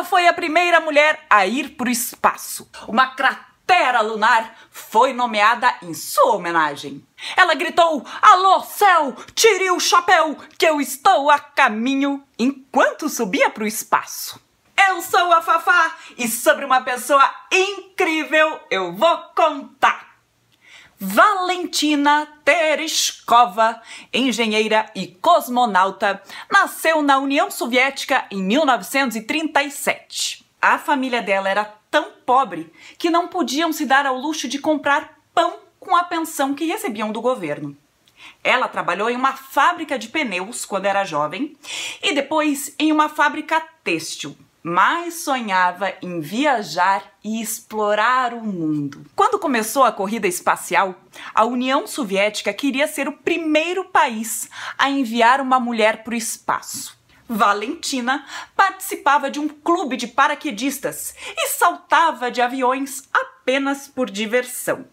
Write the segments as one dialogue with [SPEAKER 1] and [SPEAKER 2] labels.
[SPEAKER 1] Ela foi a primeira mulher a ir para o espaço. Uma cratera lunar foi nomeada em sua homenagem. Ela gritou: Alô, céu, tire o chapéu, que eu estou a caminho, enquanto subia para o espaço. Eu sou a Fafá e sobre uma pessoa incrível eu vou contar. Valentina Tereshkova, engenheira e cosmonauta, nasceu na União Soviética em 1937. A família dela era tão pobre que não podiam se dar ao luxo de comprar pão com a pensão que recebiam do governo. Ela trabalhou em uma fábrica de pneus quando era jovem e depois em uma fábrica têxtil mas sonhava em viajar e explorar o mundo. Quando começou a corrida espacial, a União Soviética queria ser o primeiro país a enviar uma mulher para o espaço. Valentina participava de um clube de paraquedistas e saltava de aviões apenas por diversão.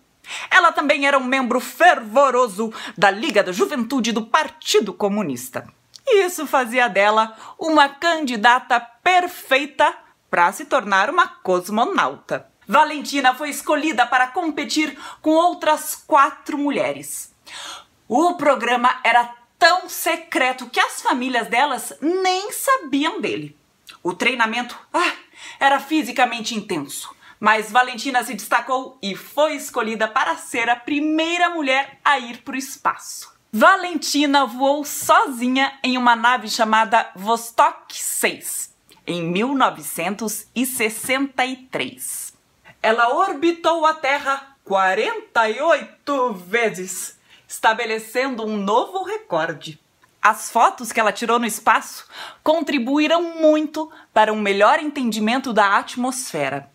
[SPEAKER 1] Ela também era um membro fervoroso da Liga da Juventude do Partido Comunista. Isso fazia dela uma candidata perfeita para se tornar uma cosmonauta. Valentina foi escolhida para competir com outras quatro mulheres. O programa era tão secreto que as famílias delas nem sabiam dele. O treinamento ah, era fisicamente intenso, mas Valentina se destacou e foi escolhida para ser a primeira mulher a ir para o espaço. Valentina voou sozinha em uma nave chamada Vostok 6 em 1963. Ela orbitou a Terra 48 vezes, estabelecendo um novo recorde. As fotos que ela tirou no espaço contribuíram muito para um melhor entendimento da atmosfera.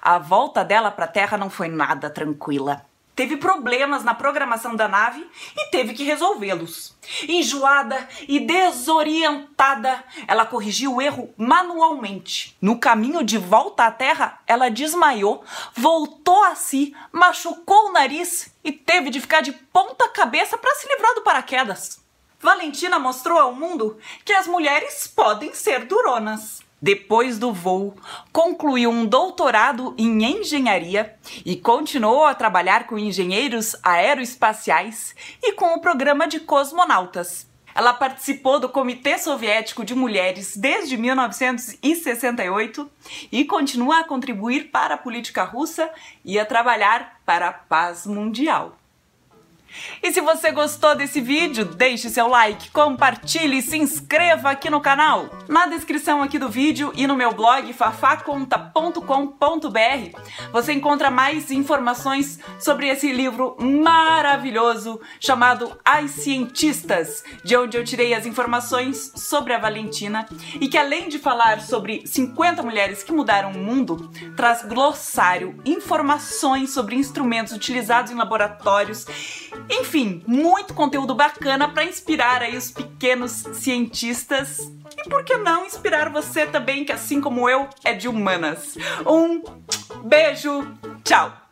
[SPEAKER 1] A volta dela para a Terra não foi nada tranquila teve problemas na programação da nave e teve que resolvê-los. Enjoada e desorientada, ela corrigiu o erro manualmente. No caminho de volta à Terra, ela desmaiou, voltou a si, machucou o nariz e teve de ficar de ponta cabeça para se livrar do paraquedas. Valentina mostrou ao mundo que as mulheres podem ser duronas. Depois do voo, concluiu um doutorado em engenharia e continuou a trabalhar com engenheiros aeroespaciais e com o programa de cosmonautas. Ela participou do Comitê Soviético de Mulheres desde 1968 e continua a contribuir para a política russa e a trabalhar para a paz mundial. E se você gostou desse vídeo, deixe seu like, compartilhe e se inscreva aqui no canal. Na descrição aqui do vídeo e no meu blog fafaconta.com.br você encontra mais informações sobre esse livro maravilhoso chamado As Cientistas, de onde eu tirei as informações sobre a Valentina e que além de falar sobre 50 mulheres que mudaram o mundo, traz glossário, informações sobre instrumentos utilizados em laboratórios enfim, muito conteúdo bacana para inspirar aí os pequenos cientistas e por que não inspirar você também, que assim como eu é de humanas. Um beijo, tchau!